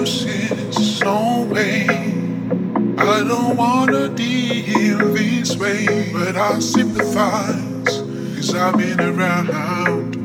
Excuses, no way. I don't wanna deal this way, but I sympathize, cause I've been around.